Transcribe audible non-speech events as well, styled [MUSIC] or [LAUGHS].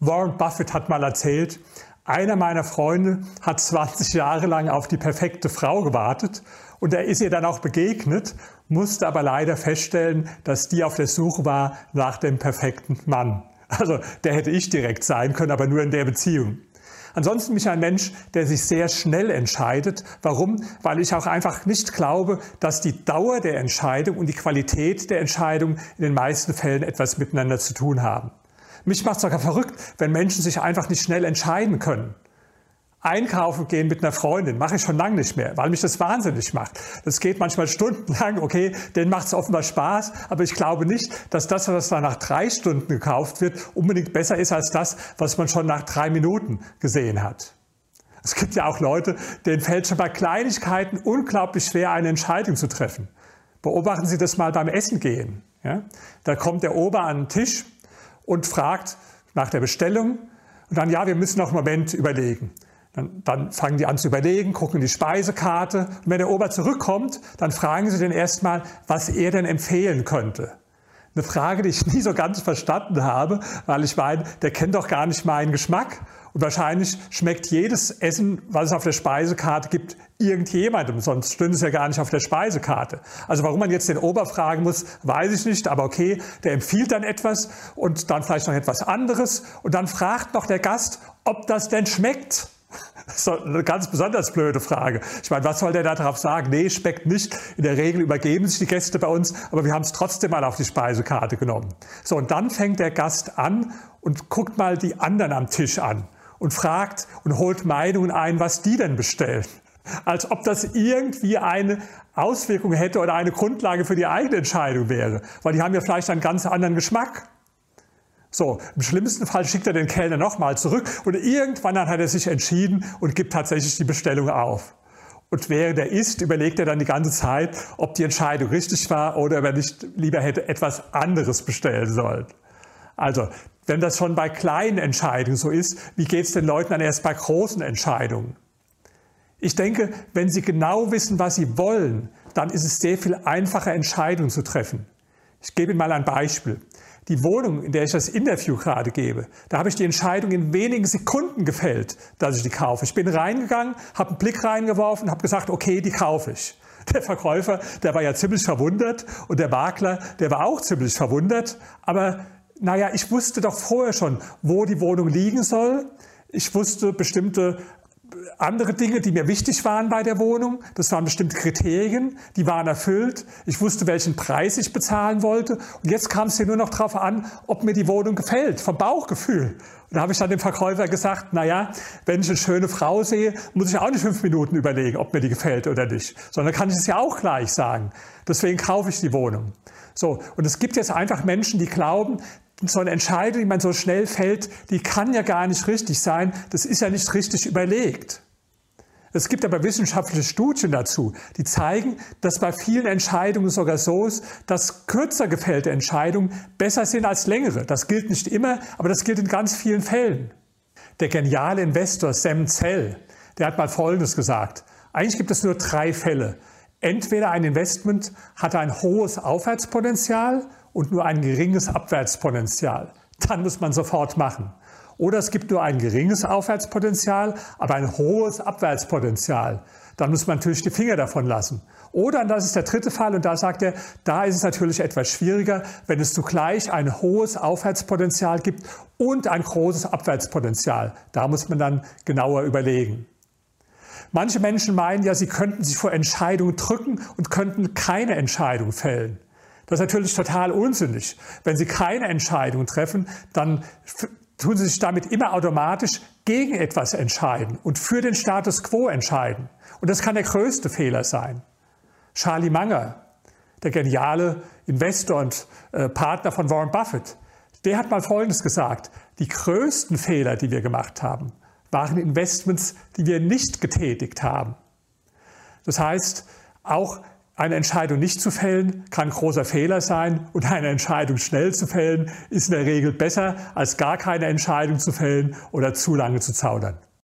Warren Buffett hat mal erzählt, einer meiner Freunde hat 20 Jahre lang auf die perfekte Frau gewartet und er ist ihr dann auch begegnet, musste aber leider feststellen, dass die auf der Suche war nach dem perfekten Mann. Also der hätte ich direkt sein können, aber nur in der Beziehung. Ansonsten bin ich ein Mensch, der sich sehr schnell entscheidet. Warum? Weil ich auch einfach nicht glaube, dass die Dauer der Entscheidung und die Qualität der Entscheidung in den meisten Fällen etwas miteinander zu tun haben. Mich macht es sogar verrückt, wenn Menschen sich einfach nicht schnell entscheiden können. Einkaufen gehen mit einer Freundin mache ich schon lange nicht mehr, weil mich das wahnsinnig macht. Das geht manchmal stundenlang, okay, denen macht es offenbar Spaß, aber ich glaube nicht, dass das, was da nach drei Stunden gekauft wird, unbedingt besser ist als das, was man schon nach drei Minuten gesehen hat. Es gibt ja auch Leute, denen fällt schon bei Kleinigkeiten unglaublich schwer, eine Entscheidung zu treffen. Beobachten Sie das mal beim Essen gehen. Ja? Da kommt der Ober an den Tisch und fragt nach der Bestellung und dann, ja, wir müssen noch einen Moment überlegen. Dann, dann, fangen die an zu überlegen, gucken in die Speisekarte. Und wenn der Ober zurückkommt, dann fragen sie den erstmal, was er denn empfehlen könnte. Eine Frage, die ich nie so ganz verstanden habe, weil ich meine, der kennt doch gar nicht meinen Geschmack. Und wahrscheinlich schmeckt jedes Essen, was es auf der Speisekarte gibt, irgendjemandem, sonst stünde es ja gar nicht auf der Speisekarte. Also warum man jetzt den Ober fragen muss, weiß ich nicht, aber okay, der empfiehlt dann etwas und dann vielleicht noch etwas anderes und dann fragt noch der Gast, ob das denn schmeckt. Das ist eine ganz besonders blöde Frage. Ich meine, was soll der da drauf sagen? Nee, schmeckt nicht. In der Regel übergeben sich die Gäste bei uns, aber wir haben es trotzdem mal auf die Speisekarte genommen. So, und dann fängt der Gast an und guckt mal die anderen am Tisch an und fragt und holt Meinungen ein, was die denn bestellen. Als ob das irgendwie eine Auswirkung hätte oder eine Grundlage für die eigene Entscheidung wäre. Weil die haben ja vielleicht einen ganz anderen Geschmack. So, im schlimmsten Fall schickt er den Kellner nochmal zurück und irgendwann dann hat er sich entschieden und gibt tatsächlich die Bestellung auf. Und während er isst, überlegt er dann die ganze Zeit, ob die Entscheidung richtig war oder ob er nicht lieber hätte etwas anderes bestellen sollen. Also, wenn das schon bei kleinen Entscheidungen so ist, wie geht es den Leuten dann erst bei großen Entscheidungen? Ich denke, wenn Sie genau wissen, was Sie wollen, dann ist es sehr viel einfacher, Entscheidungen zu treffen. Ich gebe Ihnen mal ein Beispiel die Wohnung, in der ich das Interview gerade gebe, da habe ich die Entscheidung in wenigen Sekunden gefällt, dass ich die kaufe. Ich bin reingegangen, habe einen Blick reingeworfen, habe gesagt, okay, die kaufe ich. [LAUGHS] Der Verkäufer, der war ja ziemlich verwundert und der Makler, der war auch ziemlich verwundert. Aber naja, ich wusste doch vorher schon, wo die Wohnung liegen soll. Ich wusste bestimmte andere Dinge, die mir wichtig waren bei der Wohnung. Das waren bestimmte Kriterien, die waren erfüllt. Ich wusste, welchen Preis ich bezahlen wollte. Und jetzt kam es hier nur noch darauf an, ob mir die Wohnung gefällt, vom Bauchgefühl. Und da habe ich dann dem Verkäufer gesagt, na ja, wenn ich eine schöne Frau sehe, muss ich auch nicht fünf Minuten überlegen, ob mir die gefällt oder nicht. Sondern kann ich es ja auch gleich sagen. Deswegen kaufe ich die Wohnung. So. Und es gibt jetzt einfach Menschen, die glauben, so eine Entscheidung, die man so schnell fällt, die kann ja gar nicht richtig sein. Das ist ja nicht richtig überlegt. Es gibt aber wissenschaftliche Studien dazu, die zeigen, dass bei vielen Entscheidungen sogar so ist, dass kürzer gefällte Entscheidungen besser sind als längere. Das gilt nicht immer, aber das gilt in ganz vielen Fällen. Der geniale Investor Sam Zell, der hat mal Folgendes gesagt. Eigentlich gibt es nur drei Fälle. Entweder ein Investment hat ein hohes Aufwärtspotenzial und nur ein geringes Abwärtspotenzial. Dann muss man sofort machen. Oder es gibt nur ein geringes Aufwärtspotenzial, aber ein hohes Abwärtspotenzial. Dann muss man natürlich die Finger davon lassen. Oder, und das ist der dritte Fall, und da sagt er, da ist es natürlich etwas schwieriger, wenn es zugleich ein hohes Aufwärtspotenzial gibt und ein großes Abwärtspotenzial. Da muss man dann genauer überlegen. Manche Menschen meinen ja, sie könnten sich vor Entscheidungen drücken und könnten keine Entscheidung fällen. Das ist natürlich total unsinnig. Wenn Sie keine Entscheidung treffen, dann tun Sie sich damit immer automatisch gegen etwas entscheiden und für den Status quo entscheiden. Und das kann der größte Fehler sein. Charlie Munger, der geniale Investor und äh, Partner von Warren Buffett, der hat mal Folgendes gesagt. Die größten Fehler, die wir gemacht haben, waren Investments, die wir nicht getätigt haben. Das heißt, auch eine Entscheidung nicht zu fällen kann großer Fehler sein und eine Entscheidung schnell zu fällen ist in der Regel besser als gar keine Entscheidung zu fällen oder zu lange zu zaudern.